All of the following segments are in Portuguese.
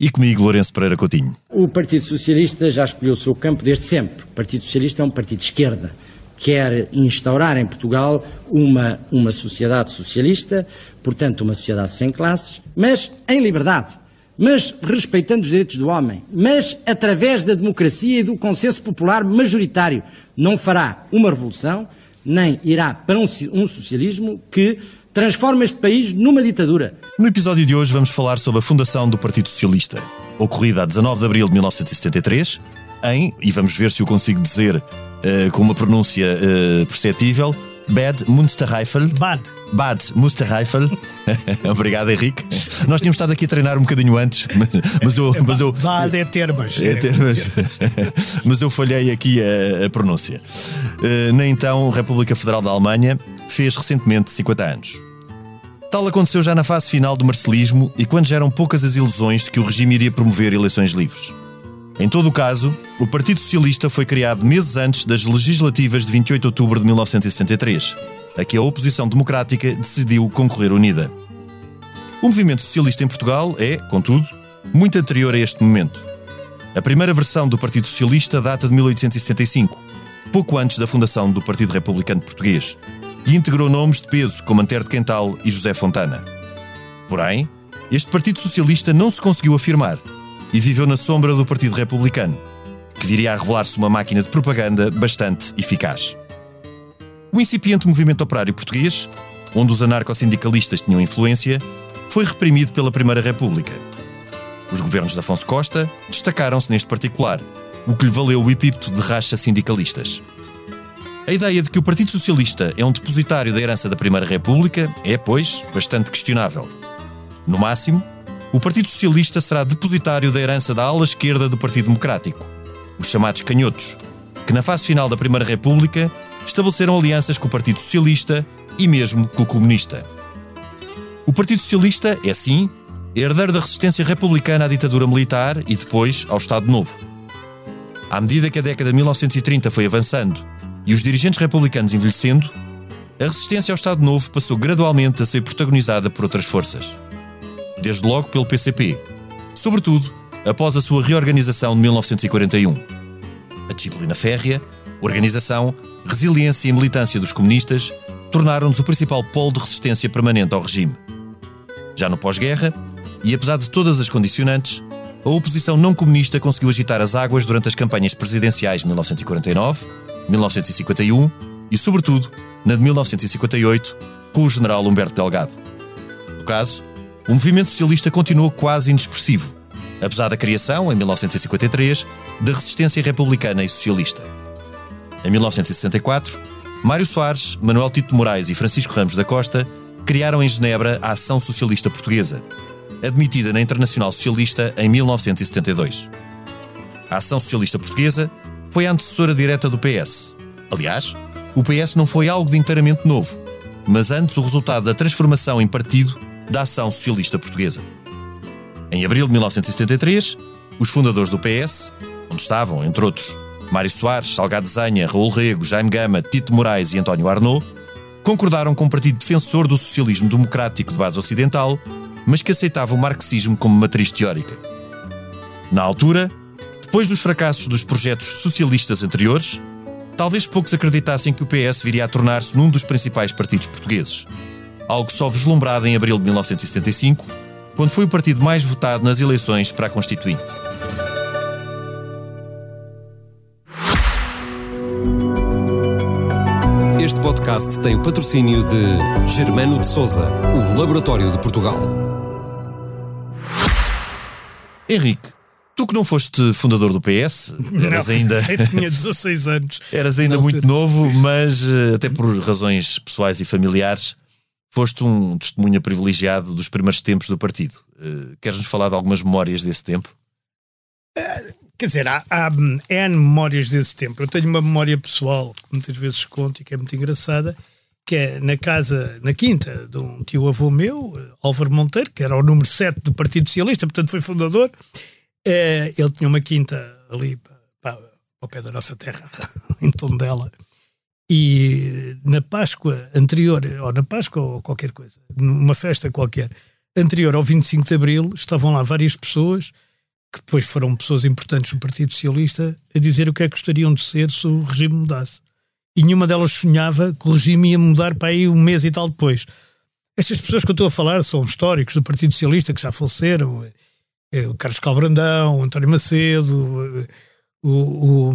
E comigo, Lourenço Pereira Coutinho. O Partido Socialista já escolheu o seu campo desde sempre. O Partido Socialista é um partido de esquerda. Quer instaurar em Portugal uma, uma sociedade socialista, portanto, uma sociedade sem classes, mas em liberdade, mas respeitando os direitos do homem, mas através da democracia e do consenso popular majoritário. Não fará uma revolução, nem irá para um, um socialismo que transforma este país numa ditadura. No episódio de hoje vamos falar sobre a fundação do Partido Socialista, ocorrida a 19 de abril de 1973, em, e vamos ver se eu consigo dizer uh, com uma pronúncia uh, perceptível, Bad Münsterreifel. Bad. Bad Münsterreifel. Obrigado, Henrique. Nós tínhamos estado aqui a treinar um bocadinho antes, mas eu. Mas eu Bad é termas. É termas. mas eu falhei aqui a, a pronúncia. Uh, na então República Federal da Alemanha fez recentemente 50 anos. Tal aconteceu já na fase final do marcelismo e quando já eram poucas as ilusões de que o regime iria promover eleições livres. Em todo o caso, o Partido Socialista foi criado meses antes das legislativas de 28 de outubro de 1973, a que a oposição democrática decidiu concorrer unida. O movimento socialista em Portugal é, contudo, muito anterior a este momento. A primeira versão do Partido Socialista data de 1875, pouco antes da fundação do Partido Republicano Português, e integrou nomes de peso como Antero de Quental e José Fontana. Porém, este Partido Socialista não se conseguiu afirmar e viveu na sombra do Partido Republicano, que viria a revelar-se uma máquina de propaganda bastante eficaz. O incipiente movimento operário português, onde os anarcossindicalistas tinham influência, foi reprimido pela Primeira República. Os governos de Afonso Costa destacaram-se neste particular, o que lhe valeu o epípeto de racha sindicalistas. A ideia de que o Partido Socialista é um depositário da herança da Primeira República é, pois, bastante questionável. No máximo, o Partido Socialista será depositário da herança da ala esquerda do Partido Democrático, os chamados canhotos, que na fase final da Primeira República estabeleceram alianças com o Partido Socialista e mesmo com o comunista. O Partido Socialista é, sim, herdeiro da resistência republicana à ditadura militar e depois ao Estado Novo. À medida que a década de 1930 foi avançando e os dirigentes republicanos envelhecendo, a resistência ao Estado Novo passou gradualmente a ser protagonizada por outras forças. Desde logo pelo PCP, sobretudo após a sua reorganização de 1941. A disciplina férrea, organização, resiliência e militância dos comunistas tornaram-nos o principal polo de resistência permanente ao regime. Já no pós-guerra, e apesar de todas as condicionantes, a oposição não comunista conseguiu agitar as águas durante as campanhas presidenciais de 1949, 1951 e, sobretudo, na de 1958, com o general Humberto Delgado. No caso, o movimento socialista continuou quase inexpressivo, apesar da criação, em 1953, da resistência republicana e socialista. Em 1964, Mário Soares, Manuel Tito Moraes e Francisco Ramos da Costa criaram em Genebra a Ação Socialista Portuguesa, admitida na Internacional Socialista em 1972. A Ação Socialista Portuguesa foi a antecessora direta do PS. Aliás, o PS não foi algo de inteiramente novo, mas antes o resultado da transformação em partido da Ação Socialista Portuguesa. Em abril de 1973, os fundadores do PS, onde estavam, entre outros, Mário Soares, Salgado Zanha, Raul Rego, Jaime Gama, Tito Moraes e António Arnaud, concordaram com um partido defensor do socialismo democrático de base ocidental, mas que aceitava o marxismo como matriz teórica. Na altura, depois dos fracassos dos projetos socialistas anteriores, talvez poucos acreditassem que o PS viria a tornar-se num dos principais partidos portugueses. Algo só vislumbrado em abril de 1975, quando foi o partido mais votado nas eleições para a Constituinte. Este podcast tem o patrocínio de Germano de Souza, o Laboratório de Portugal. Henrique, tu que não foste fundador do PS, eras Não, ainda. eu tinha 16 anos. Eras ainda muito novo, mas eh, até por razões pessoais e familiares, foste um testemunha privilegiado dos primeiros tempos do partido. Eh, Queres-nos falar de algumas memórias desse tempo? Quer quer dizer, há, há N memórias desse tempo. Eu tenho uma memória pessoal que muitas vezes conto e que é muito engraçada, que é na casa, na quinta de um tio-avô meu, eh, Álvaro Monteiro, que era o número 7 do Partido Socialista, portanto foi fundador. Eh, ele tinha uma quinta ali para, ao pé da nossa terra, em Tondela. E na Páscoa anterior, ou na Páscoa ou qualquer coisa, numa festa qualquer, anterior ao 25 de Abril, estavam lá várias pessoas que depois foram pessoas importantes do Partido Socialista a dizer o que é que gostariam de ser se o regime mudasse. E nenhuma delas sonhava que o regime ia mudar para aí um mês e tal depois. Estas pessoas que eu estou a falar são históricos do Partido Socialista que já faleceram. É, o Carlos Calbrandão, o António Macedo, o, o,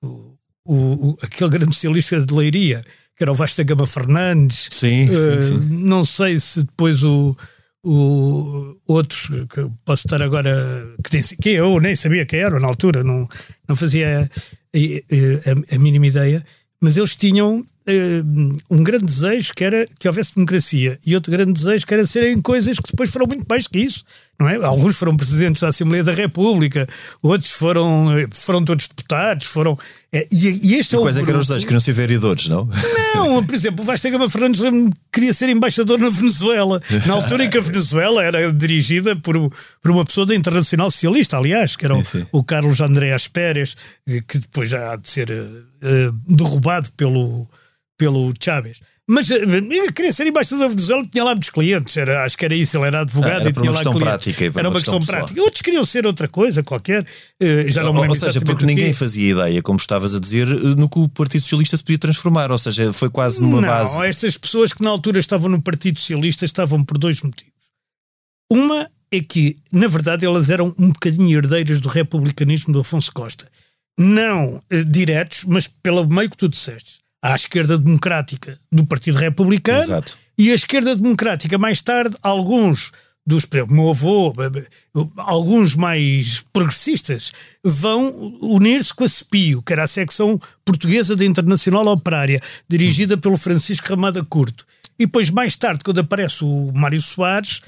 o, o, aquele grande socialista de Leiria, que era o Vasta Gama Fernandes. Sim, uh, sim, sim. Não sei se depois o, o, outros que posso estar agora que, nem, que eu nem sabia quem eram na altura, não, não fazia a, a, a mínima ideia, mas eles tinham um grande desejo que era que houvesse democracia e outro grande desejo que era serem coisas que depois foram muito mais que isso, não é? Alguns foram presidentes da Assembleia da República, outros foram, foram todos deputados, foram. É, e, e este e é o. É que eram os dois? Queriam ser vereadores, não? não, por exemplo, o Vasta Gama Fernandes queria ser embaixador na Venezuela, na altura em que a Venezuela era dirigida por, por uma pessoa da Internacional Socialista, aliás, que era o, Sim, sim. o Carlos Andréas Pérez, eh, que depois já há de ser eh, eh, derrubado pelo, pelo Chávez. Mas eh, queria ser embaixador da Venezuela, tinha lá muitos clientes, era, acho que era isso, ele era advogado Ah, era e tinha lá clientes. prática era uma uma questão, questão prática. Outros queriam ser outra coisa qualquer, eh, já não me lembro ou seja, porque ninguém fazia ideia, como estavas a dizer, no que o Partido Socialista se podia transformar. Ou seja, foi quase numa não, base. estas pessoas que na altura estavam no Partido Socialista estavam por dois motivos. Uma é que, na verdade, elas eram um bocadinho herdeiras do republicanismo do Afonso Costa. Não eh, diretos, mas pelo meio que tu disseste. À esquerda democrática do Partido Republicano Exato. e a esquerda democrática, mais tarde, alguns dos, meu avô, alguns mais progressistas, vão unir-se com a CEPIO, que era a secção portuguesa da Internacional Operária, dirigida pelo Francisco Ramada Curto. E depois, mais tarde, quando aparece o Mário Soares,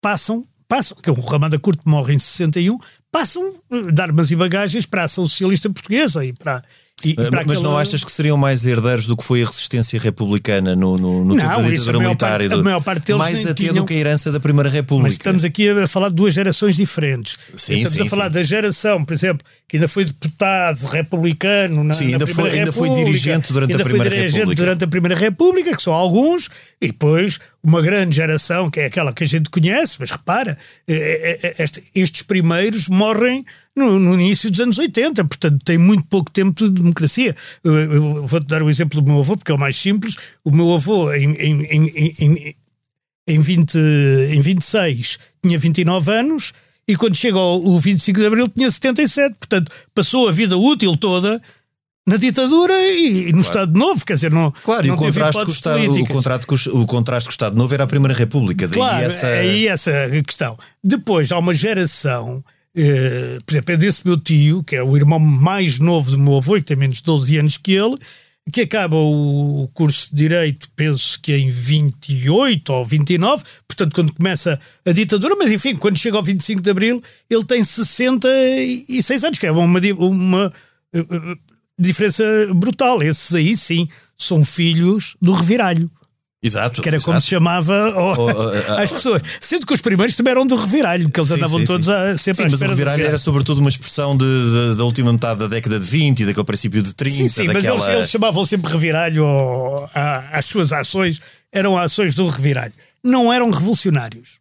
passam, passam, que o Ramada Curto morre em 61, passam eh, de armas e bagagens para a ação socialista portuguesa e para. E, e para Mas não achas que seriam mais herdeiros do que foi a resistência republicana no, no, no Não, tempo da a militar? e do- a maior parte deles mais até tinham- do que a herança da Primeira República. Mas estamos aqui a falar de duas gerações diferentes. Sim, estamos sim, a falar sim. da geração, por exemplo, que ainda foi deputado republicano na, Sim, na ainda Primeira foi- ainda foi dirigente durante a ainda foi Primeira dirigente República. durante a Primeira República, que são alguns, e depois uma grande geração, que é aquela que a gente conhece, mas repara, eh, eh, este- estes primeiros morrem no, no início dos anos 80, portanto tem muito pouco tempo de democracia. Vou-te dar o exemplo do meu avô, porque é o mais simples. O meu avô, em, em, em, em, em, 20, em 26 tinha 29 anos e quando chega ao o 25 de Abril tinha 77. Portanto, passou a vida útil toda na ditadura e, e no Estado Novo, quer dizer, não, Claro, não e o contraste, com o, Estado, o, contraste com o, o contraste com o Estado Novo era a Primeira República. Daí Claro, essa... é aí essa a questão. Depois há uma geração, eh, por exemplo, é desse meu tio, que é o irmão mais novo do meu avô, que tem menos de 12 anos que ele, que acaba o curso de Direito, penso que em 28 ou 29, portanto, quando começa a ditadura, mas enfim, quando chega ao 25 de Abril, ele tem 66 anos, que é uma, uma diferença brutal. Esses aí, sim, são filhos do reviralho Exato. que era como exato. se chamava Oh, oh, oh, às pessoas. Sendo que os primeiros também eram do reviralho, que eles Sim, andavam sim, todos sim. a, sempre Sim, à mas o reviralho era sobretudo uma expressão de, de- da última metade da década de 20 e daquele princípio de 30, Sim, sim, mas daquela... eles, eles chamavam sempre reviralho à- às suas ações, eram ações do reviralho. Não eram revolucionários.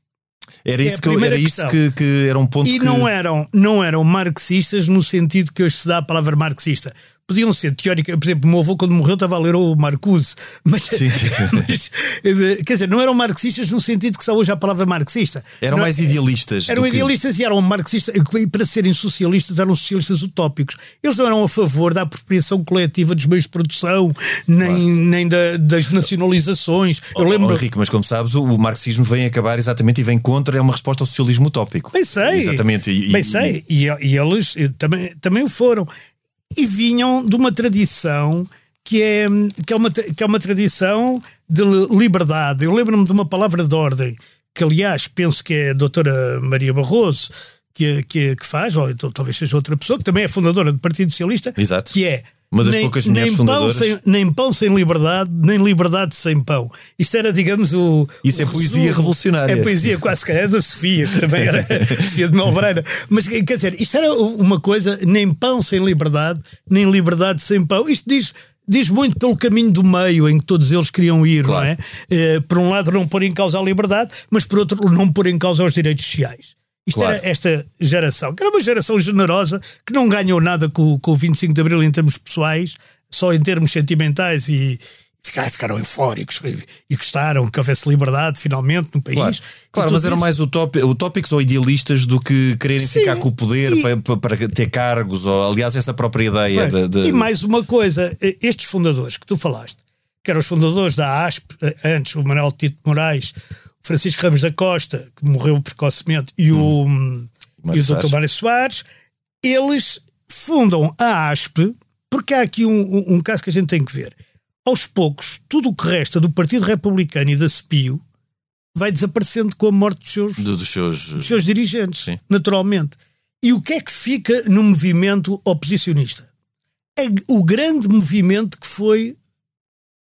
Era é isso, a que, eu- era isso que, que era um ponto E que... não eram, não eram marxistas no sentido que hoje se dá a palavra marxista. Podiam ser teóricas, por exemplo, o meu avô quando morreu estava a ler o Marcuse, mas, Sim. mas, eh, quer dizer, não eram marxistas no sentido que só hoje a palavra marxista. Eram Não- mais idealistas. Eram do que- idealistas e eram marxistas, e para serem socialistas eram socialistas utópicos. Eles não eram a favor da apropriação coletiva dos meios de produção, nem, nem da- das nacionalizações. Eu Oh, lembro. Henrique, mas como sabes, o, o marxismo vem acabar exatamente e vem contra, é uma resposta ao socialismo utópico. Bem sei. Exatamente. E, Bem e- sei. E, e eles eh, também, também o foram. E vinham de uma tradição que é, que é, uma, que é uma tradição de li- liberdade. Eu lembro-me de uma palavra de ordem, que aliás penso que é a doutora Maria Barroso, que, que, que faz, ou então, talvez seja outra pessoa, que também é fundadora do Partido Socialista, Exato. que é Uma das nem, poucas mulheres nem fundadoras. Pão sem, nem pão sem liberdade, nem liberdade sem pão. Isto era, digamos, o. Isso o é poesia resumo. revolucionária. É poesia quase que é da Sofia, que também era Sofia de Melbreira. Mas quer dizer, isto era uma coisa, nem pão sem liberdade, nem liberdade sem pão. Isto diz. Diz muito pelo caminho do meio em que todos eles queriam ir, Claro. não é? Eh, por um lado, não pôr em causa a liberdade, mas por outro, não pôr em causa os direitos sociais. Isto Claro. era esta geração, que era uma geração generosa, que não ganhou nada com, com o 25 de Abril em termos pessoais, só em termos sentimentais e ficaram, ficaram eufóricos e, gostaram que houvesse liberdade finalmente no país. Claro, claro mas eram isso. mais utópicos ou idealistas do que quererem Sim, ficar com o poder e- para, para- ter cargos, ou aliás, essa própria ideia Pois. de, de- E mais uma coisa, estes fundadores que tu falaste, que eram os fundadores da ASP, eh, antes o Manuel Tito Moraes, Francisco Ramos da Costa, que morreu precocemente, e o, Hum. Mário e o Dr. Soares. Mário Soares, eles fundam a ASP, porque há aqui um, um- um caso que a gente tem que ver. Aos poucos, tudo o que resta do Partido Republicano e da CEPIO vai desaparecendo com a morte dos seus, de- dos seus. dos seus dirigentes, Sim. naturalmente. E o que é que fica no movimento oposicionista? É o grande movimento que foi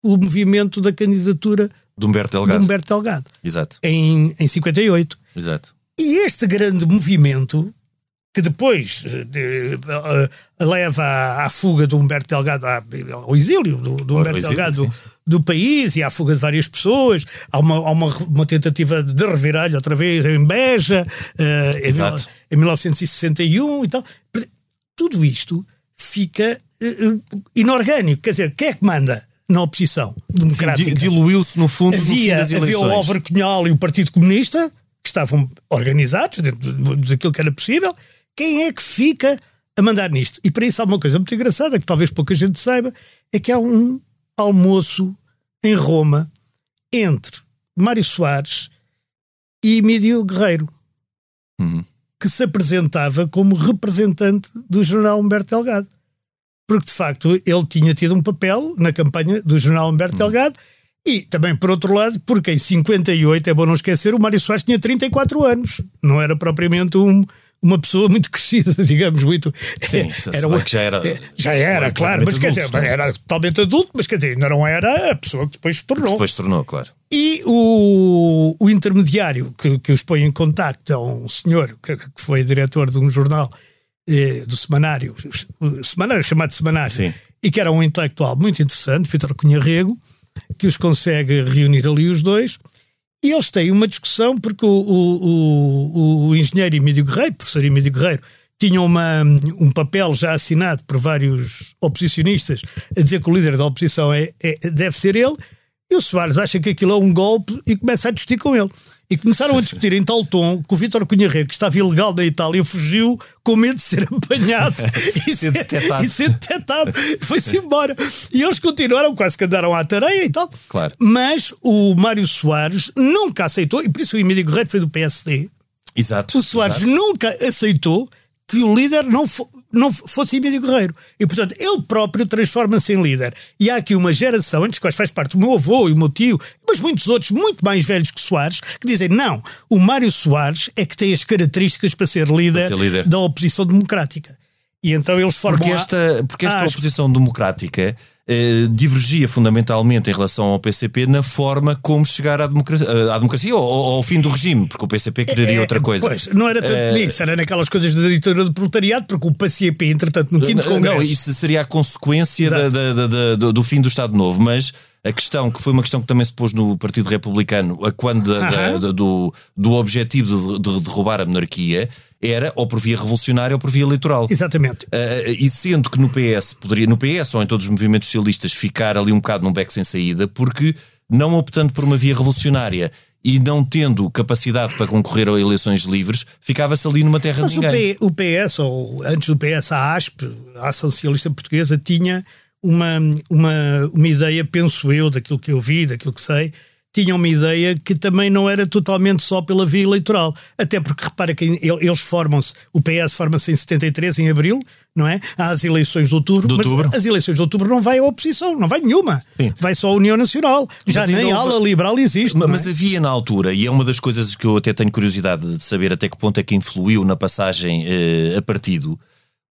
o movimento da candidatura De Humberto de Delgado. Humberto Delgado, Exato, em, em 58. exato. E este grande movimento, que depois eh, de- eh, leva à, à fuga do Humberto Delgado, à- ao exílio do, do Humberto exílio, Delgado do, do país e à fuga de várias pessoas, há uma, há uma, uma tentativa de reviralho outra vez em Beja, eh, em, em 1961 e tal. Tudo isto fica inorgânico. Quer dizer, quem é que manda na oposição democrática? di- Diluiu-se no fundo no fim havia, havia o Álvaro Cunhal e o Partido Comunista, que estavam organizados dentro daquilo que era possível. Quem é que fica a mandar nisto? E para isso há uma coisa muito engraçada, que talvez pouca gente saiba, é que há um almoço em Roma entre Mário Soares e Emílio Guerreiro, Uhum. que se apresentava como representante do general Humberto Delgado. Porque, de facto, ele tinha tido um papel na campanha do general Humberto Delgado e também, por outro lado, porque em 58, é bom não esquecer, o Mário Soares tinha 34 anos. Não era propriamente um- uma pessoa muito crescida, digamos, muito... Sim, bem que já era- É, Já era, era claro, mas quer totalmente dizer, adulto, não é? era totalmente adulto, mas quer dizer, ainda não era a pessoa que depois se tornou. Depois se tornou, claro. E o, o intermediário que, que os põe em contacto é um senhor que, que foi diretor de um jornal eh, do semanário, o semanário chamado Semanário, Sim. e que era um intelectual muito interessante, Vitor Cunha Rego, que os consegue reunir ali os dois. E eles têm uma discussão porque o, o, o, o engenheiro Emílio Guerreiro, professor Emílio Guerreiro, tinha uma, um papel já assinado por vários oposicionistas a dizer que o líder da oposição é, é- deve ser ele. E o Soares acha que aquilo é um golpe e começa a discutir com ele. E começaram a discutir em tal tom que o Vítor Cunha Rego, que estava ilegal na Itália, fugiu com medo de ser apanhado e, Ser detectado. e ser detectado. Foi-se embora. E eles continuaram, quase que andaram à tareia e tal. Claro. Mas o Mário Soares nunca aceitou, e por isso o Emílio Guerreiro foi do PSD. Exato. O Soares exato. nunca aceitou que o líder não, fo- não fosse Emílio Guerreiro. E, portanto, ele próprio transforma-se em líder. E há aqui uma geração, entre as quais faz parte o meu avô e o meu tio, mas muitos outros, muito mais velhos que Soares, que dizem: não, o Mário Soares é que tem as características para ser líder, ser líder. da oposição democrática. E então eles formam. Porque esta, porque esta a- oposição democrática eh, divergia fundamentalmente em relação ao PCP na forma como chegar à democracia, à democracia ou, ou ao fim do regime, porque o PCP quereria É, outra coisa. Pois, não era tanto Eh, nisso, era naquelas coisas da ditadura do proletariado, porque o PCP, entretanto, no quinto Não, congresso. Não, isso seria a consequência da- da- da- do fim do Estado Novo, mas a questão, que foi uma questão que também se pôs no Partido Republicano, a quando da- da- do, do objetivo de, de derrubar a monarquia, era ou por via revolucionária ou por via eleitoral. Exatamente. Uh, e sendo que no PS poderia, no PS ou em todos os movimentos socialistas, ficar ali um bocado num beco sem saída, porque não optando por uma via revolucionária e não tendo capacidade para concorrer a eleições livres, ficava-se ali numa terra Mas de ninguém. P- o PS, ou antes do PS, a ASP, a Ação Socialista Portuguesa, tinha uma, uma, uma ideia, penso eu, daquilo que eu vi, daquilo que sei, tinham uma ideia que também não era totalmente só pela via eleitoral. Até porque repara que eles formam-se, o PS forma-se em 73, em abril, não é? Há as eleições de outubro, De mas outubro. as eleições de outubro não vai a oposição, não vai nenhuma. Sim. Vai só a União Nacional. Já ainda nem a houve- ala liberal existe. Ma- não é? Mas havia na altura, e é uma das coisas que eu até tenho curiosidade de saber até que ponto é que influiu na passagem eh, a partido.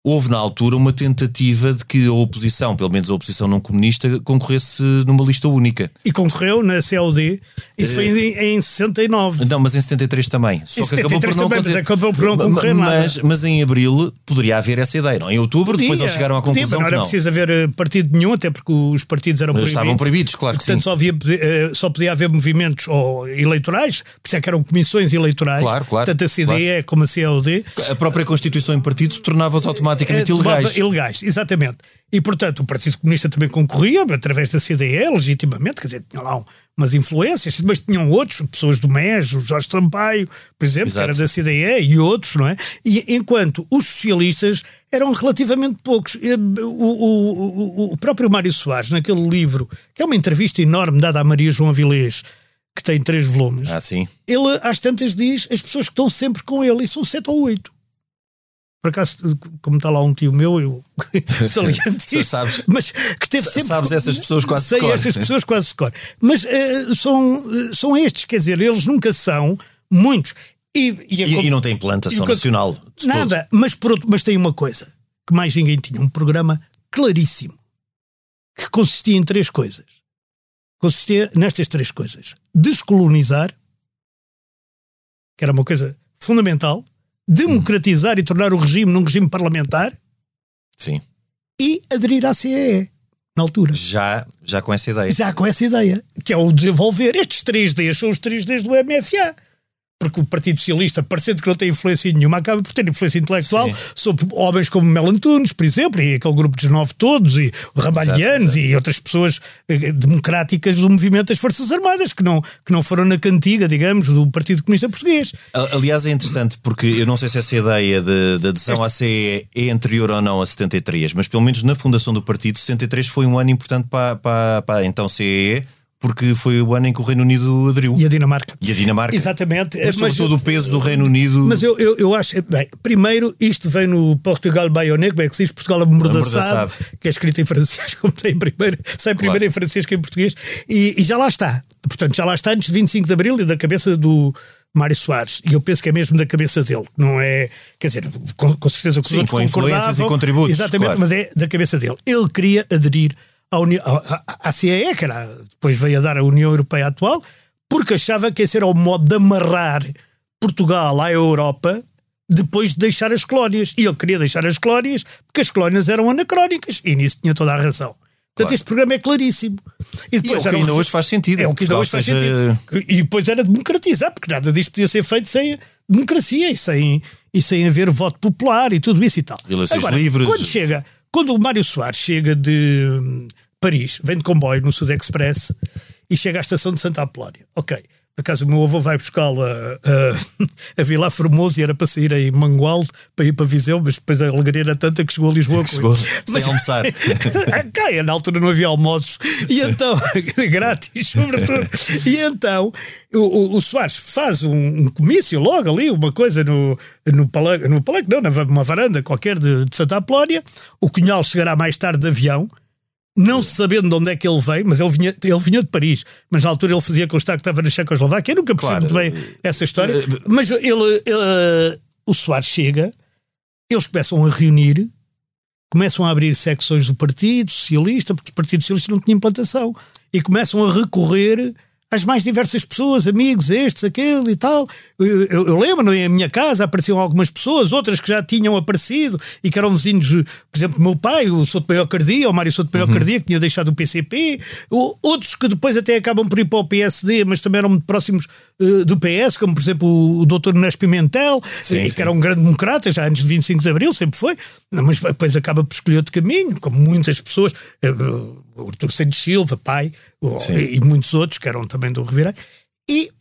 Houve na altura uma tentativa de que a oposição, pelo menos a oposição não comunista, concorresse numa lista única. E concorreu na CLD. Isso foi Eh, em, em 69. Não, mas em 73 também. Só Em que acabou por 73 não também, mas acabou por não concorrer nada. mas, mas em abril poderia haver essa ideia, não? Em outubro, depois eles chegaram à podia, conclusão mas não que era não. preciso haver eh, partido nenhum, até porque os partidos eram Mas proibidos. estavam proibidos, claro que Portanto, sim. só, havia, eh, só podia haver movimentos ou, eleitorais, por isso é que eram comissões eleitorais. Claro, claro, Tanto a CDE como a CLD. A própria Constituição em partido tornava-os automaticamente eh, tomava- ilegais. ilegais, exatamente. E, portanto, o Partido Comunista também concorria, através da CDE, legitimamente, quer dizer, tinha lá um- umas influências, mas tinham outros, pessoas do MES, o Jorge Sampaio, por exemplo, que Exato. era da CDE, e outros, não é? E enquanto os socialistas eram relativamente poucos. O, o- o- o próprio Mário Soares, naquele livro, que é uma entrevista enorme dada a Maria João Avilés, que tem três volumes, Ah, ele às tantas diz as pessoas que estão sempre com ele, e são sete ou oito. Por acaso, como está lá um tio meu, eu saliento Sa- isso, sabes- mas que teve sempre. sabes essas pessoas quase Sei cor. essas pessoas quase cor. Mas eh, são, eh, são estes, quer dizer, eles nunca são muitos. E, e, a E, e não tem implantação e nacional. Nada, mas, por outro, mas tem uma coisa que mais ninguém tinha: um programa claríssimo que consistia em três coisas. Consistia nestas três coisas: descolonizar, que era uma coisa fundamental, democratizar e tornar o regime num regime parlamentar Sim. e aderir à CEE, na altura. Já, já com essa ideia. Já com essa ideia, que é o desenvolver. Estes 3Ds são os 3Ds do MFA. Porque o Partido Socialista, parecendo que não tem influência nenhuma, acaba por ter influência intelectual Sim. sobre homens como Melo Tunes, por exemplo, e aquele grupo dos nove todos, e o Ramalhianos, e outras pessoas eh, democráticas do movimento das Forças Armadas, que não, que não foram na cantiga, digamos, do Partido Comunista Português. Aliás, é interessante porque eu não sei se essa ideia de, de adesão à CE é anterior ou não a 73, mas pelo menos na fundação do partido, 73 foi um ano importante para, para, para então CE, porque foi o ano em que o Reino Unido aderiu. E a Dinamarca. E a Dinamarca. Exatamente. Mas, sobretudo o peso do Reino Unido. Mas eu, eu, eu acho, bem, primeiro, isto vem no Portugal Baionet, como é que se diz? Portugal amordaçado, que é escrito em francês, como tem em primeiro, sai primeiro em francês que em português, e, e já lá está. Portanto, já lá está antes de 25 de Abril e da cabeça do Mário Soares. E eu penso que é mesmo da cabeça dele, não é, quer dizer, com, com certeza que os Sim, outros com influências e contributos, Exatamente, claro. mas é da cabeça dele. Ele queria aderir à, Uni- à, CEE, que era, depois veio a dar a União Europeia atual, porque achava que esse era o modo de amarrar Portugal à Europa depois de deixar as colónias. E ele queria deixar as colónias porque as colónias eram anacrónicas. E nisso tinha toda a razão. Portanto, Claro. este programa é claríssimo. E é o que um ainda regi- hoje faz sentido. É o que ainda hoje faz seja- sentido. E depois era democratizar, porque nada disto podia ser feito sem democracia e sem, e sem haver voto popular e tudo isso e tal. Eleições Agora, livres. Quando chega, quando o Mário Soares chega de hum, Paris, vem de comboio no Sud Express e chega à estação de Santa Apolónia. Ok. Por acaso o meu avô vai buscá-lo a, a, a Vila Formoso e era para sair em Mangualde para ir para Viseu, mas depois a alegria era tanta que chegou a Lisboa. com chegou ele. sem almoçar. Cá, na altura não havia almoços. E então, grátis, sobretudo. E então, o, o, o Soares faz um, um comício logo ali, uma coisa no, no palanque, no palanque, não, numa varanda qualquer de, de Santa Apolónia. O Cunhal chegará mais tarde de avião. Não sabendo de onde é que ele veio, mas ele vinha, ele vinha de Paris, mas na altura ele fazia constar que estava na Checoslováquia. Eu nunca percebi Claro. muito bem essa história. Mas ele, ele- o Soares chega, eles começam a reunir, começam a abrir secções do Partido Socialista, porque o Partido Socialista não tinha implantação, e começam a recorrer às mais diversas pessoas, amigos, estes, aquele e tal. Eu, eu- eu lembro, em minha casa apareciam algumas pessoas, outras que já tinham aparecido e que eram vizinhos, por exemplo, meu pai, o Souto Maior Cardia, o Mário Souto Maior Cardia, que tinha deixado o PCP, outros que depois até acabam por ir para o PSD, mas também eram muito próximos eh, do PS, como por exemplo o, o Dr. Inês Pimentel, Sim, eh, sim. que era um grande democrata, já antes de 25 de Abril, sempre foi, mas depois acaba por escolher outro caminho, como muitas pessoas, eh, o Artur Santos Silva, pai, e, e muitos outros que eram também do Ribeirão, e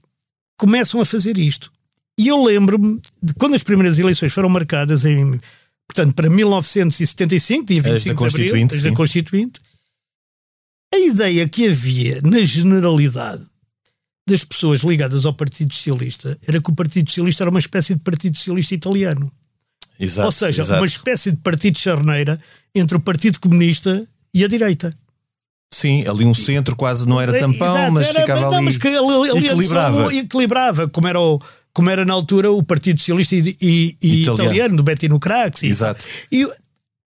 começam a fazer isto. E eu lembro-me de quando as primeiras eleições foram marcadas em, portanto, para 1975, dia 25 As da de Abril, da. Constituinte, a ideia que havia na generalidade das pessoas ligadas ao Partido Socialista era que o Partido Socialista era uma espécie de Partido Socialista italiano. Exato, Ou seja, exato. uma espécie de partido charneira entre o Partido Comunista e a direita. Sim, ali um centro quase não era tampão, Exato, mas era- ficava não, ali. mas ele- ele- equilibrava. equilibrava, como era, o, como era na altura o Partido Socialista e, e- e Italiano. italiano. do Bettino Craxi. Exato. E,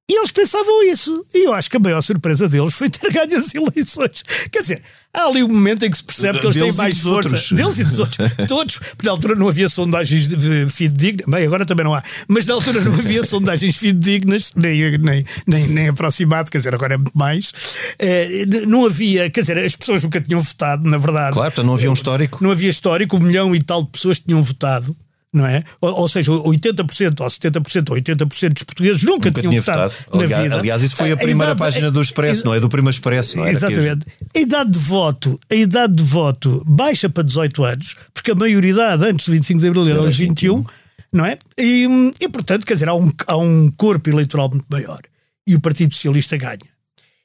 e eles pensavam isso. E eu acho que a maior surpresa deles foi ter ganho as eleições. Quer dizer, há ali um momento em que se percebe que eles têm Deles e mais força. outros. Deles e dos outros. Todos. Porque na altura não havia sondagens de- de fidedignas. Bem, agora também não há. Mas na altura não havia sondagens fidedignas, nem, nem, nem, nem aproximado, quer dizer, agora é muito mais. Eh, não havia, quer dizer, as pessoas nunca tinham votado, na verdade. Claro, portanto não havia um histórico. Não havia histórico, um milhão e tal de pessoas tinham votado. Não é? Ou, ou seja, 80% ou 70% ou 80% dos portugueses nunca, Nunca tinham tinha votado, votado. na Aliás, vida. aliás, isso foi a primeira idade- página do Expresso, não é? Do primeiro Expresso, não é? Exatamente. A idade de voto, a idade de voto baixa para 18 anos, porque a maioridade antes do 25 de Abril era aos 21, não é? E, e, portanto, quer dizer, há um, há um corpo eleitoral muito maior. E o Partido Socialista ganha.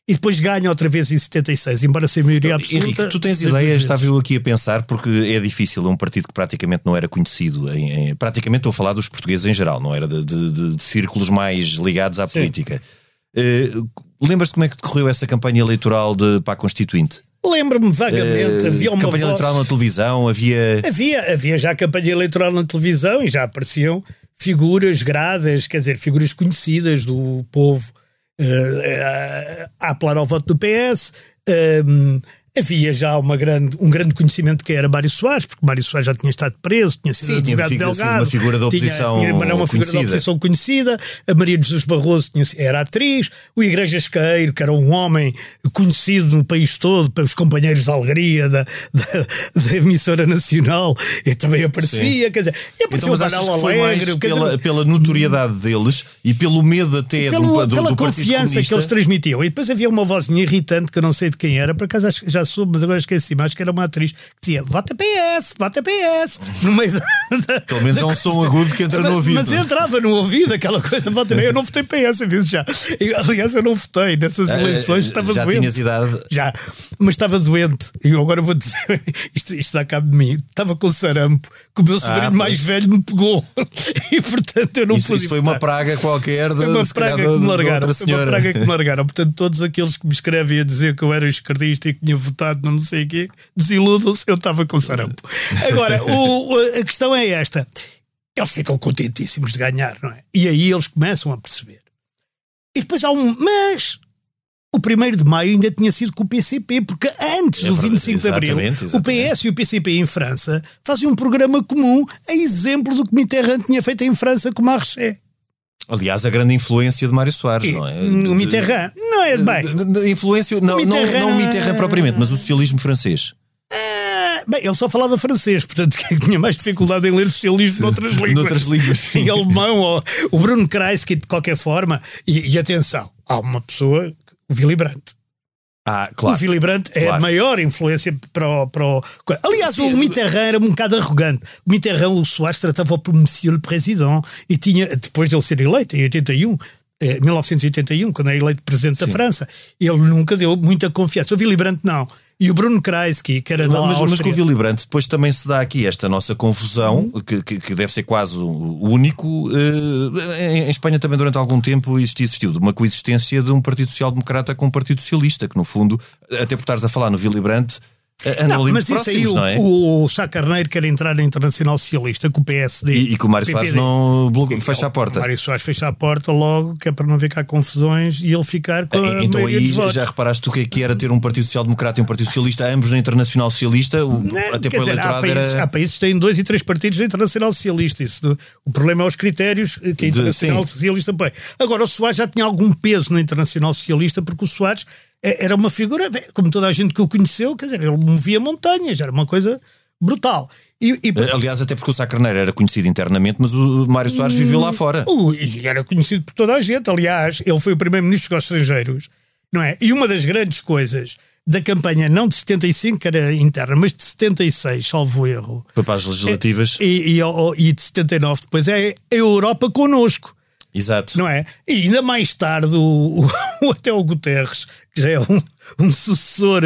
E depois ganha outra vez em 76, embora sem maioria absoluta. Henrique, tu tens vezes. estava eu aqui a pensar, porque é difícil, é um partido que praticamente não era conhecido, em, em- praticamente estou a falar dos portugueses em geral, não era de, de- de- de círculos mais ligados à política. Eh, Lembras-te como é que decorreu essa campanha eleitoral de, para a Constituinte? Lembro-me vagamente, Eh, havia uma campanha voz- eleitoral na televisão, havia. Havia, havia já campanha eleitoral na televisão e já apareciam figuras gradas, quer dizer, figuras conhecidas do povo eh, a apelar ao voto do PS. Ehm, havia já uma grande, um grande conhecimento de quem era Mário Soares, porque Mário Soares já tinha estado preso, tinha sido Sim, tinha advogado sido delgado. uma figura da tinha- oposição tinha, mas não uma figura da oposição conhecida. A Maria de Jesus Barroso tinha, era atriz. O Igreja Esqueiro, que era um homem conhecido no país todo, pelos companheiros de alegria da, da, da emissora nacional, e também aparecia. Quer dizer, e apareceu Então, mas achas que mais Alegre. quer pela, dizer, pela notoriedade deles e pelo medo até pelo- do, do, pela do confiança que eles transmitiam. E depois havia uma vozinha irritante que eu não sei de quem era, por acaso que já soube, mas agora esqueci, mas acho que era uma atriz que dizia vota PS, vota PS, no meio da. Pelo menos é um som agudo que entra no Mas- ouvido. Mas entrava no ouvido aquela coisa, vota PS. Eu não votei PS, aviso já. Eu, aliás, eu não votei nessas Ah, eleições, estava já doente. tinhas idade? Já, mas estava doente. E eu agora vou dizer, isto, isto dá cabo de mim. Estava com sarampo, que o meu sobrinho Ah, mais velho me pegou. E portanto eu não Isso, pude isso foi uma praga qualquer de, uma praga que me largaram. uma praga que me largaram. Portanto, todos aqueles que me escrevem a dizer que eu era esquerdista e que tinha votado no não sei o quê, desiludam-se, eu estava com sarampo. Agora, o- a questão é esta. Eles ficam contentíssimos de ganhar, não é? E aí eles começam a perceber. E depois há um. Mas. O 1 de maio ainda tinha sido com o PCP, porque antes É do verdade, 25 de Abril, exatamente, o. PS e o PCP em França fazem um programa comum, a exemplo do que Mitterrand tinha feito em França com Marché. Aliás, a grande influência de Mário Soares, não é? O Mitterrand. Não é bem. influência, não, não, Mitterrand- não o Mitterrand propriamente, mas o socialismo francês. Ah, Bem, ele só falava francês, portanto tinha mais dificuldade em ler socialismo noutras línguas. Noutras línguas. em alemão, ou, o Bruno Kreisky, de qualquer forma. E, e atenção, há uma pessoa, o Willy Brandt. Ah, claro. O Willy Brandt é a maior influência para o, para o- Aliás, Sim. o Mitterrand era um bocado arrogante. O Mitterrand, o Soares, tratava por Monsieur le Président e tinha, depois de ele ser eleito, em 81, eh, 1981, quando é eleito presidente da França, ele nunca deu muita confiança. O Willy Brandt não. E o Bruno Kreisky, que era da Mas, mas com Áustria. o Willy Brandt depois também se dá aqui esta nossa confusão, que, que, que deve ser quase o único. eh, em, Espanha também durante algum tempo existiu, existiu de uma coexistência de um Partido Social Democrata com um Partido Socialista, que no fundo, até por estares a falar no Willy Brandt, Não, mas isso aí, próximos, o, é? o Sá Carneiro quer entrar na Internacional Socialista com o PSD. E, e que o Mário Soares não bloque- fecha a porta. O Mário Soares fecha a porta logo, que é para não ver cá confusões e ele ficar com a Então aí já reparaste tu o que é que era ter um Partido Social Democrata e um Partido Socialista, ambos na Internacional Socialista, o, Não, até para o dizer, há, eleitorado países, era. há países que têm dois e três partidos da Internacional Socialista. Isso, o problema é os critérios que a De- Internacional sim. Socialista põe. Agora, o Soares já tinha algum peso na Internacional Socialista, porque o Soares era uma figura, como toda a gente que o conheceu, quer dizer, ele movia montanhas, era uma coisa brutal. E, e- Aliás, até porque o Sá Carneiro era conhecido internamente, mas o Mário Soares viveu lá fora. Uh, e era conhecido por toda a gente. Aliás, ele foi o primeiro-ministro dos estrangeiros, não é? E uma das grandes coisas da campanha, não de 75, que era interna, mas de 76, salvo erro, Foi para as legislativas. e, e, e de 79 depois, é a Europa connosco. Exato. Não é? E ainda mais tarde, o, o, até o Guterres, que já é um, um sucessor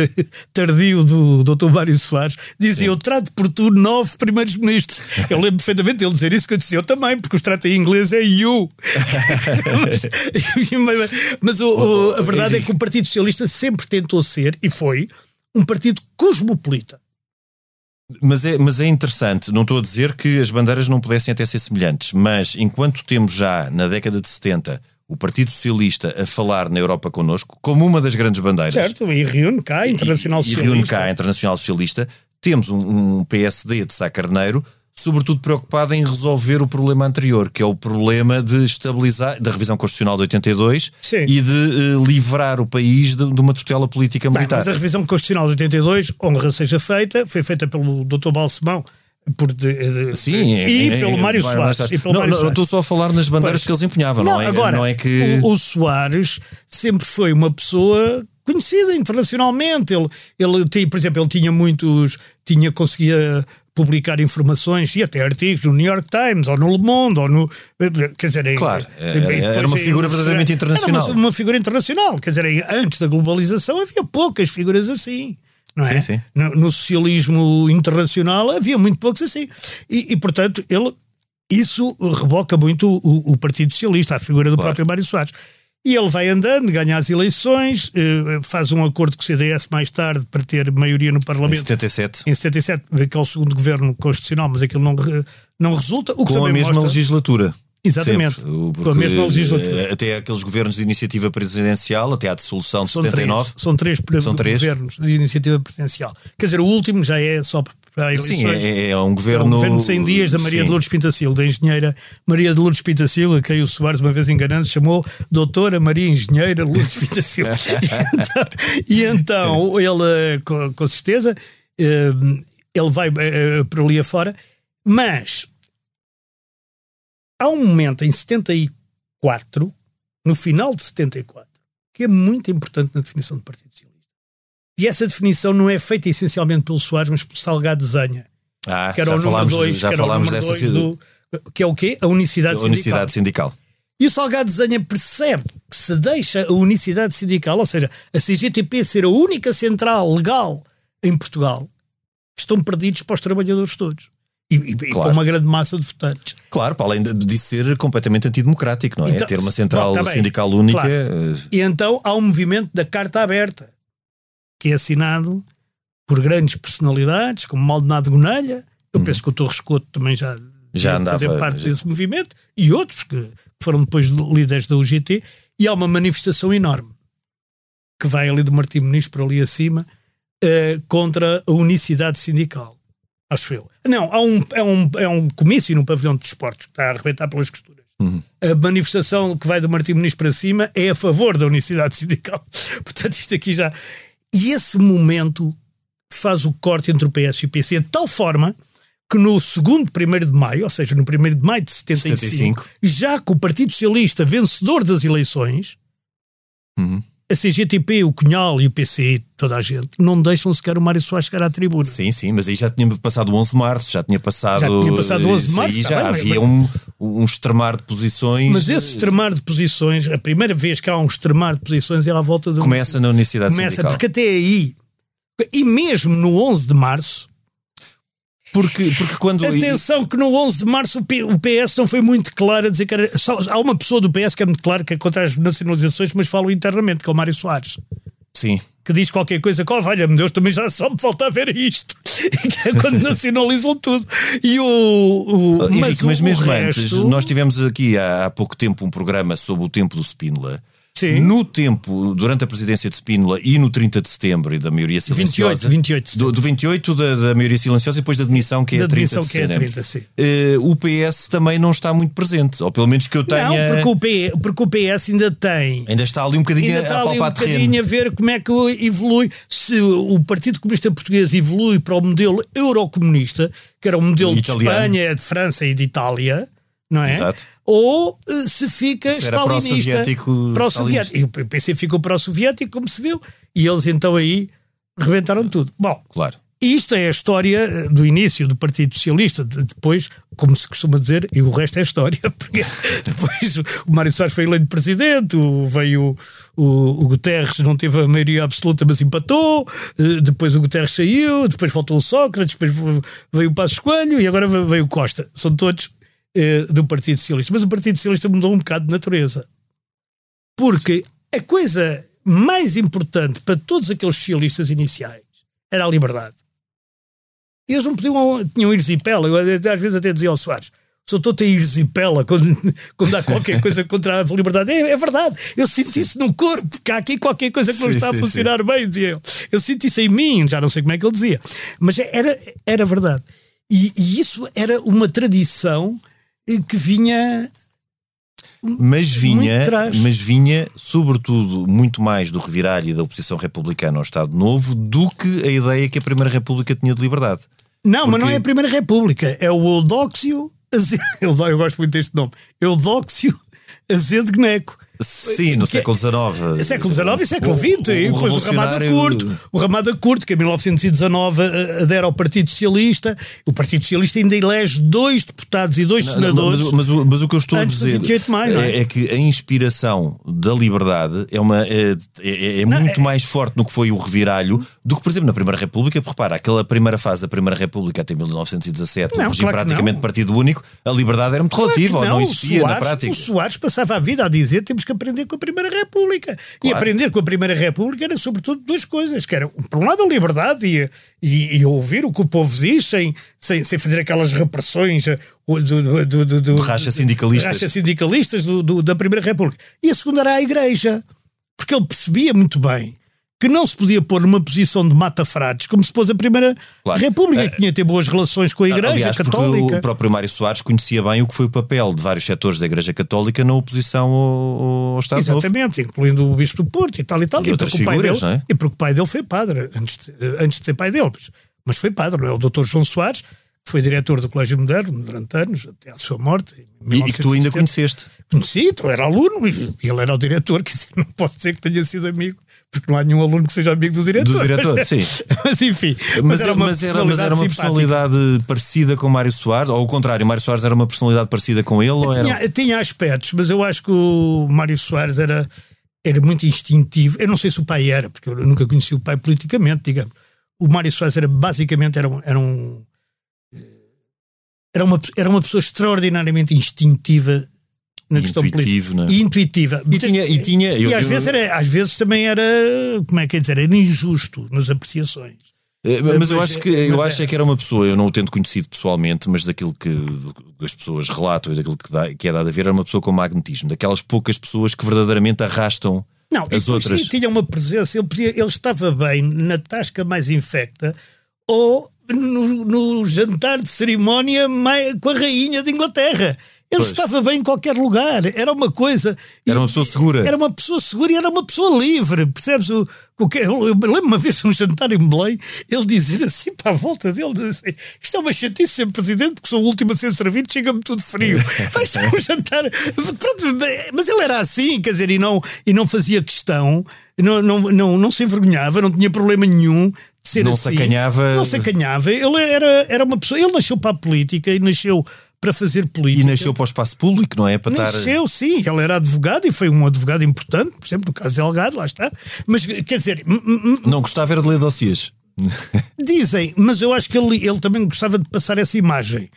tardio do Dr. Mário Soares, dizia: Eu trato por tu nove primeiros-ministros. Eu lembro perfeitamente dele dizer isso, que eu disse: Eu também, porque os trata em inglês é you. mas mas, mas o, o, a verdade é que o Partido Socialista sempre tentou ser, e foi, um partido cosmopolita. Mas é, mas é interessante, não estou a dizer que as bandeiras não pudessem até ser semelhantes, mas enquanto temos já na década de 70 o Partido Socialista a falar na Europa connosco, como uma das grandes bandeiras. Certo, e reúne cá a Internacional e, Socialista. E reúne cá a Internacional Socialista, temos um, um PSD de Sá Carneiro sobretudo preocupada em resolver o problema anterior, que é o problema de estabilizar, da revisão constitucional de 82 Sim. e de uh, livrar o país de, de uma tutela política Bem, militar. mas a revisão constitucional de 82, honra seja feita, foi feita pelo Dr. Balsemão. Por de, de, Sim, e é, pelo é, Mário Soares. e pelo não, Mário não, Soares. estou só a falar nas bandeiras Pois. que eles empunhavam, não, é, agora, não é que. o, o Soares sempre foi uma pessoa conhecida internacionalmente. Ele, ele tinha, por exemplo, ele tinha muitos, tinha, conseguia publicar informações e até artigos no New York Times ou no Le Monde ou no quer dizer, Claro, era- em- era uma depois, figura verdadeiramente era internacional. uma, uma figura internacional, quer dizer, antes da globalização havia poucas figuras assim. Não é? Sim, sim. No, no socialismo internacional havia muito poucos assim. E, e, portanto, ele isso reboca muito o, o Partido Socialista, a figura do Claro. próprio Mário Soares. E ele vai andando, ganha as eleições, eh, faz um acordo com o CDS mais tarde para ter maioria no Em Parlamento. 77, Em 77, aquele segundo governo constitucional, mas aquilo não, não resulta. O que com a mesma mostra- legislatura. Exatamente, Sempre. Com a mesma legislatura. eh, Até aqueles governos de iniciativa presidencial, até à dissolução de São 79. três, são três, São três? governos de iniciativa presidencial. Quer dizer, o último já é só. Sim, é, é um É governo. um governo de 100 dias da Maria Sim. de Lourdes Pintacil, da engenheira Maria de Lourdes Pintacil, a quem o Soares, uma vez enganando, chamou Doutora Maria Engenheira Lourdes Pintacil. e, então, e então ele, com, com certeza, eh, ele vai eh, para ali afora, mas há um momento em 74, no final de 74, que é muito importante na definição do Partido. E essa definição não é feita essencialmente pelo Soares, mas pelo Salgado Zanha Ah, que era já o número falámos, 2, já falámos dessa dois do, que é o quê? A unicidade, a unicidade sindical. sindical. E o Salgado Zanha percebe que se deixa a unicidade sindical, ou seja, a CGTP ser a única central legal em Portugal, estão perdidos para os trabalhadores todos. E, e- e Claro. para uma grande massa de votantes. Claro, para além de, de ser completamente antidemocrático, não é? Então, Ter uma central tá sindical única. Claro. eh, E então há um movimento da Carta Aberta, que é assinado por grandes personalidades, como Maldonado Gonelha, eu penso que o Torres Couto também já, Uhum. Já andava- fazer parte já- desse movimento, e outros que foram depois líderes da UGT, e há uma manifestação enorme que vai ali de Martim Muniz para ali acima eh, contra a unicidade sindical, acho eu. Não, há um, é, um, é um comício no pavilhão de desportos que está a arrebentar pelas costuras a manifestação que vai do Martim Muniz para cima é a favor da unicidade sindical. Portanto, isto aqui já. E esse momento faz o corte entre o PS e o PC de tal forma que no segundo 1 de maio, ou seja, no 1 de maio de 75, 75. já com o Partido Socialista vencedor das eleições, Uhum. A CGTP, o Cunhal e o PC, toda a gente, não deixam sequer o Mário Soares chegar à tribuna. Sim, sim, mas aí já tinha passado o 11 de março, já tinha passado. Já tinha passado o 11 de isso março, Aí tá já bem, mas- havia um, um extremar de posições. Mas esse extremar de posições, a primeira vez que há um extremar de posições é à volta do Começa na unicidade Começa, sindical. porque até aí, e mesmo no 11 de março, Porque, porque quando. atenção que no 11 de março o P- o PS não foi muito claro a dizer que era. Só, há uma pessoa do PS que é muito claro que é contra as nacionalizações, mas fala internamente, que é o Mário Soares. Sim. Que diz qualquer coisa, que, oh, valha-me Deus, também já só me falta ver isto. que é quando nacionalizam tudo. E o. o Ah, Henrique, mas, o- o mesmo antes, resto- nós tivemos aqui há, há pouco tempo um programa sobre o tempo do Spínola. Sim. No tempo, durante a presidência de Spínola e no 30 de setembro e da maioria silenciosa. 28, 28 de do, do 28 da, da maioria silenciosa e depois da demissão, que é Da a 30 demissão, de é a setembro. 30, sim. Eh, o PS também não está muito presente, ou pelo menos que eu tenha. Não, porque o, P, porque o PS ainda tem Ainda está ali um bocadinho ainda a está ali um bocadinho a ver como é que evolui. Se o Partido Comunista Português evolui para o modelo eurocomunista, que era o modelo de. Espanha, de França e de Itália, não é? Exato. Ou eh, se fica Se stalinista. pró-soviético, Pró-soviético. E o PC ficou pró-soviético, como se viu, e eles então aí rebentaram tudo. Bom, Claro. Isto é a história eh, do início do Partido Socialista. Depois, como se costuma dizer, e o resto é história, porque depois o Mário Soares foi eleito presidente, veio o, o Guterres, não teve a maioria absoluta, mas empatou. Eh, depois o Guterres saiu, depois faltou o Sócrates, depois veio o Passos Coelho e agora veio o Costa. São todos eh, do Partido Socialista. Mas o Partido Socialista mudou um bocado de natureza. Porque a coisa mais importante para todos aqueles socialistas iniciais era a liberdade. Eles não podiam, tinham irisipela. Eu às vezes até dizia ao Soares: sou todo a irisipela quando, quando há qualquer coisa contra a liberdade. É, é verdade, eu sinto sim. isso no corpo, porque há aqui qualquer coisa que sim, não está sim, a funcionar bem, dizia eu. Eu sinto isso em mim, já não sei como é que ele dizia. Mas era, era verdade. E, e isso era uma tradição que vinha mas vinha, mas vinha, sobretudo, muito mais do reviralho e da oposição republicana ao Estado Novo do que a ideia que a Primeira República tinha de liberdade. Não, Porque... mas não é a Primeira República, é o Eudóxio Eu gosto muito deste nome. Eudóxio Azedo Gneco. Sim, no século XIX. Século XIX e século XX. O, e depois o Ramada Curto. O Ramada Curto, que em 1919 adera ao Partido Socialista. O Partido Socialista ainda elege dois deputados e dois não, senadores. Não, mas, mas, mas, o que eu estou a dizer mais, é? É, é? que a inspiração da liberdade é, uma, é, é, é muito é- mais forte no que foi o reviralho do que, por exemplo, na Primeira República. Porque repara, aquela primeira fase da Primeira República até 1917, não, um regime claro praticamente partido único, a liberdade era muito relativa, claro ou não existia Soares, na prática. O Soares passava a vida a dizer temos que aprender com a Primeira República. Claro. E aprender com a Primeira República era sobretudo duas coisas, que era, por um lado, a liberdade e, e, e ouvir o que o povo diz sem, sem, sem fazer aquelas repressões eh, do, do, do, do, do racha sindicalistas, racha sindicalistas do, do, da Primeira República. E a segunda era a Igreja, porque ele percebia muito bem que não se podia pôr numa posição de mata-frades, como se pôs a Primeira claro. República, que é. tinha de ter boas relações com a Igreja Aliás, Católica. O próprio Mário Soares conhecia bem o que foi o papel de vários setores da Igreja Católica na oposição ao, ao Estado Exatamente, Novo. incluindo o Bispo do Porto e tal e tal. E, e outras figuras, dele, não é? E porque o pai dele foi padre, antes de, antes de ser pai dele. Mas, mas foi padre, não é? O doutor João Soares, que foi diretor do Colégio Moderno durante anos, até à sua morte. E, e que tu ainda conheceste? Conheci, tu era aluno e ele era o diretor, quer dizer, não posso dizer que tenha sido amigo porque não há nenhum aluno que seja amigo do diretor. Do diretor, sim. mas enfim. Mas, mas, era, uma mas, era, mas era uma personalidade parecida com Mário Soares, ou ao contrário, Mário Soares era uma personalidade parecida com ele? Ou tinha, era... tinha aspectos, mas eu acho que o Mário Soares era, era muito instintivo. Eu não sei se o pai era, porque eu nunca conheci o pai politicamente, digamos. O Mário Soares era basicamente era um, era um era uma, era uma pessoa extraordinariamente instintiva na questão política. E intuitiva. E tinha, e, tinha, eu, e às, eu, vezes era, às vezes também era, como é que é dizer, era injusto nas apreciações. É, mas, mas eu acho que eu acho é que era uma pessoa, eu não o tendo conhecido pessoalmente, mas daquilo que as pessoas relatam e daquilo que, dá, que é dado a ver, era uma pessoa com magnetismo, daquelas poucas pessoas que verdadeiramente arrastam não, as outras. tinha uma presença, ele, podia, ele estava bem na tasca mais infecta ou no, no jantar de cerimónia com a rainha de Inglaterra. Ele pois. estava bem em qualquer lugar, era uma coisa. Era uma pessoa segura. Era uma pessoa segura e era uma pessoa livre, percebes? O, o que, eu lembro uma vez um jantar em Belém, ele dizer assim para a volta dele: assim, Isto é uma chatice ser presidente, porque sou o último a ser servido, chega-me tudo frio. Vai estar um jantar. Pronto, mas ele era assim, quer dizer, e não, e não fazia questão, não, não, não, não se envergonhava, não tinha problema nenhum ser não assim. Se acanhava... Não se acanhava. Ele era, era uma pessoa. Ele nasceu para a política e nasceu para fazer política. E nasceu para o espaço público, não é? Para nasceu, estar... sim. Ele era advogado e foi um advogado importante, por exemplo, no caso de lá está. Mas, quer dizer... Não gostava era de ler dossiês. Dizem, mas eu acho que ele, ele também gostava de passar essa imagem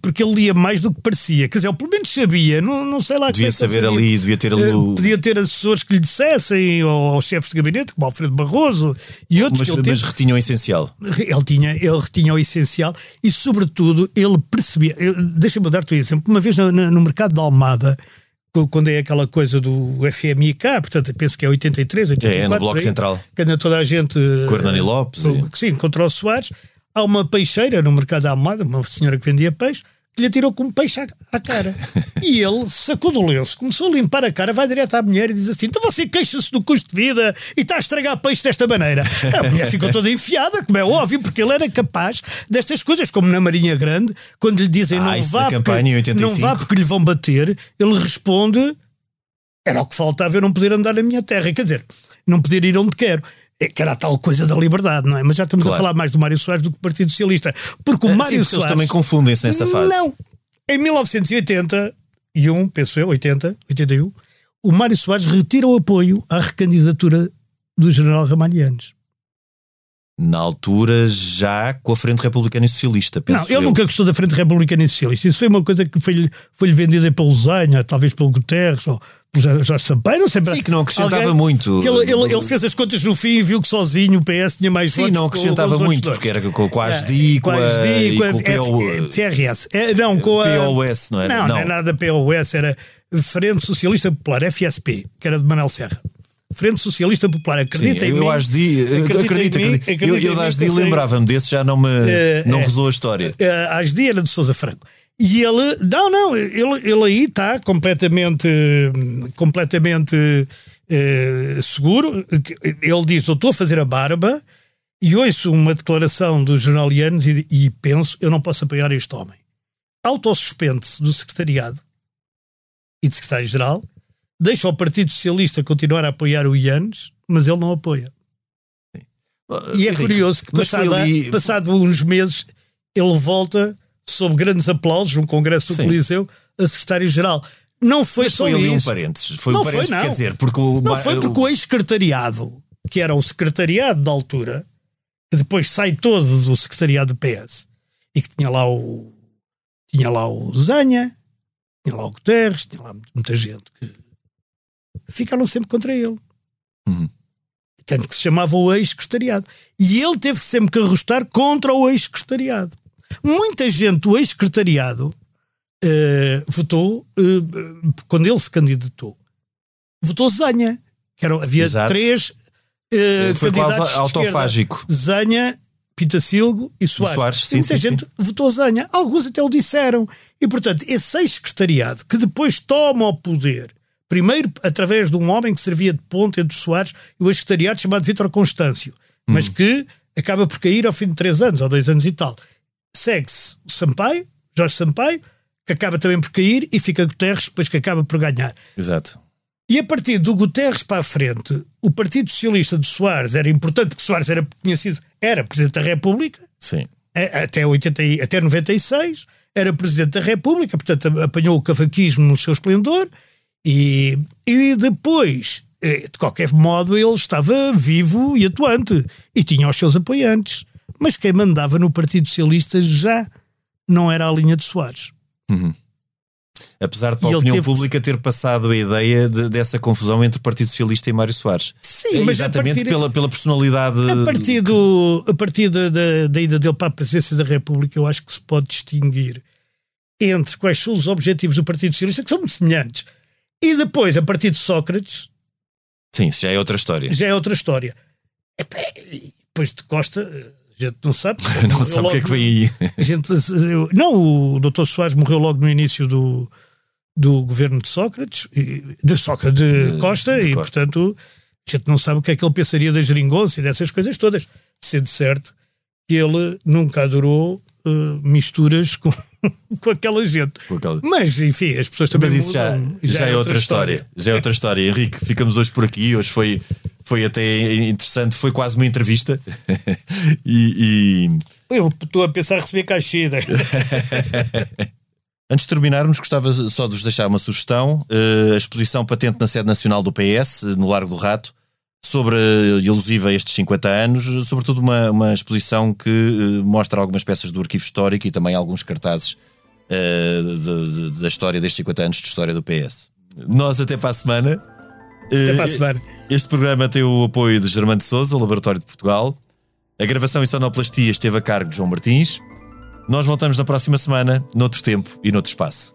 porque ele lia mais do que parecia. Quer dizer, ele pelo menos sabia, não, não sei lá Devia que saber ali, devia ter ali. Uh, podia ter assessores que lhe dissessem, ou, ou chefes de gabinete, como Alfredo Barroso e outros. Mas, mas retinha o essencial. Ele, tinha, ele retinha o essencial e, sobretudo, ele percebia. Deixa-me dar-te um exemplo. Uma vez no, no mercado da Almada, quando é aquela coisa do FMI cá, portanto, penso que é 83, 84. É, é no Bloco aí, Central. Que anda toda a gente. Com Hernani Lopes. Uh, sim, contra o Soares. Há uma peixeira no mercado da Almada, uma senhora que vendia peixe, que lhe atirou com um peixe à, à cara. e ele lenço, começou a limpar a cara, vai direto à mulher e diz assim: então você queixa-se do custo de vida e está a estragar peixe desta maneira. A mulher ficou toda enfiada, como é óbvio, porque ele era capaz destas coisas, como na Marinha Grande, quando lhe dizem ah, não, vá porque, não vá porque lhe vão bater, ele responde: era o que faltava eu não poder andar na minha terra. Quer dizer, não poder ir onde quero. É que era a tal coisa da liberdade, não é? Mas já estamos Claro. a falar mais do Mário Soares do que do Partido Socialista. Porque o Ah, Mário sim, porque eles Soares. também confundem-se nessa fase. Não. Em 1981, penso eu, 80, 81, o Mário Soares retira o apoio à recandidatura do general Ramalhianes. Na altura, já com a Frente Republicana e Socialista, penso Não, ele eu. nunca gostou da Frente Republicana e Socialista. Isso foi uma coisa que foi-lhe foi vendida pelo Zenha, talvez pelo Guterres ou pelo Jorge Sampaio, não sei. Sim, que não acrescentava alguém muito. ele, ele- ele fez as contas no fim e viu que sozinho o PS tinha mais Sim, não acrescentava com muito, porque era com, com a É, ASDI, com a, ASDI, e com a com PO, F- FRS. É, não, com a. POS, não era? Não, não, Não. é nada POS, era Frente Socialista Popular, FSP, que era de Manuel Serra. Frente Socialista Popular, Sim, acredita em eu mim. ASDI, acredita acredito, mim, acredito. Eu, eu mim da que ASDI eu sei- lembrava-me desse, já não me É, não é. rezou a história. Eh, às dias era de Sousa Franco. E ele, não, não, ele, ele aí está completamente, completamente eh, seguro. Ele diz: Eu estou a fazer a barba e ouço uma declaração dos jornalianos e, e penso: Eu não posso apoiar este homem. Autossuspende-se do secretariado e de secretário-geral, deixa o Partido Socialista continuar a apoiar o Ianes, mas ele não apoia. E é curioso que, foi passado, ali- passado uns meses, ele volta, sob grandes aplausos, num congresso do Sim. Coliseu, a secretário-geral. Não foi Mas só foi ali um isso. parênteses. Foi Não um foi, parênteses, não. quer dizer, porque o. Não foi porque o ex-secretariado, que era o secretariado da altura, que depois sai todo do secretariado do PS, e que tinha lá o tinha lá o Zanha, tinha lá o Guterres, tinha lá muita gente que ficaram sempre contra ele. Uhum. Tanto que se chamava o ex-secretariado. E ele teve sempre que arrostar contra o ex-secretariado. Muita gente do ex-secretariado eh, votou, eh, quando ele se candidatou, votou Zanha. Que era, havia Exato. três eh, Foi candidatos autofágico. Zanha, Pitacilgo e Soares. Soares, E sim, muita sim, gente votou Zanha. Alguns até o disseram. E, portanto, esse ex-secretariado que depois toma o poder, primeiro através de um homem que servia de ponte entre os Soares e o ex-secretariado chamado Vítor Constâncio, mas Hum. que acaba por cair ao fim de três anos, ou dois anos e tal. Segue-se o Sampaio, Jorge Sampaio, que acaba também por cair, e fica Guterres, depois que acaba por ganhar. Exato. E a partir do Guterres para a frente, o Partido Socialista de Soares era importante, porque Soares era, tinha sido, era Presidente da República, Sim. até, 80, e- até 96, era Presidente da República, portanto apanhou o cavaquismo no seu esplendor, e, e depois, eh, de qualquer modo, ele estava vivo e atuante, e tinha os seus apoiantes. Mas quem mandava no Partido Socialista já não era a linha de Soares. Apesar de para a opinião teve pública ter passado a ideia de- dessa confusão entre o Partido Socialista e Mário Soares. Sim, É mas Exatamente partir- pela, pela personalidade. A partir, do, a partir da, da, da ida dele para a presidência da República, eu acho que se pode distinguir entre quais são os objetivos do Partido Socialista, que são muito semelhantes, e depois, a partir de Sócrates, Sim, isso já é outra história. já é outra história. E depois de Costa, a gente não sabe. Não sabe o que é logo- que vem aí. a gente, eu- não, o Dr. Soares morreu logo no início do, do governo de Sócrates, de Sócrates, de, De- Costa, de e Costa. portanto a gente não sabe o que é que ele pensaria da geringonça e dessas coisas todas. Sendo certo que ele nunca adorou eh, misturas com, com aquela gente. Com aquela- Mas enfim, as pessoas também Mas isso já, mudam. já, é outra história. Já é outra história. Henrique, ficamos hoje por aqui. Hoje foi, foi até interessante, foi quase uma entrevista. e, e Eu estou a pensar em receber caixida. antes de terminarmos, gostava só de vos deixar uma sugestão. Eh, a exposição patente na sede nacional do PS, no Largo do Rato, sobre a ilusiva estes 50 anos, sobretudo uma, uma exposição que eh, mostra algumas peças do arquivo histórico e também alguns cartazes eh, de- de- da história destes 50 anos de história do PS. Nós até para a semana. Até para a Eh, semana. Este programa tem o apoio de Germano de Souza, Laboratório de Portugal. A gravação e sonoplastia esteve a cargo de João Martins. Nós voltamos na próxima semana, noutro tempo e noutro espaço.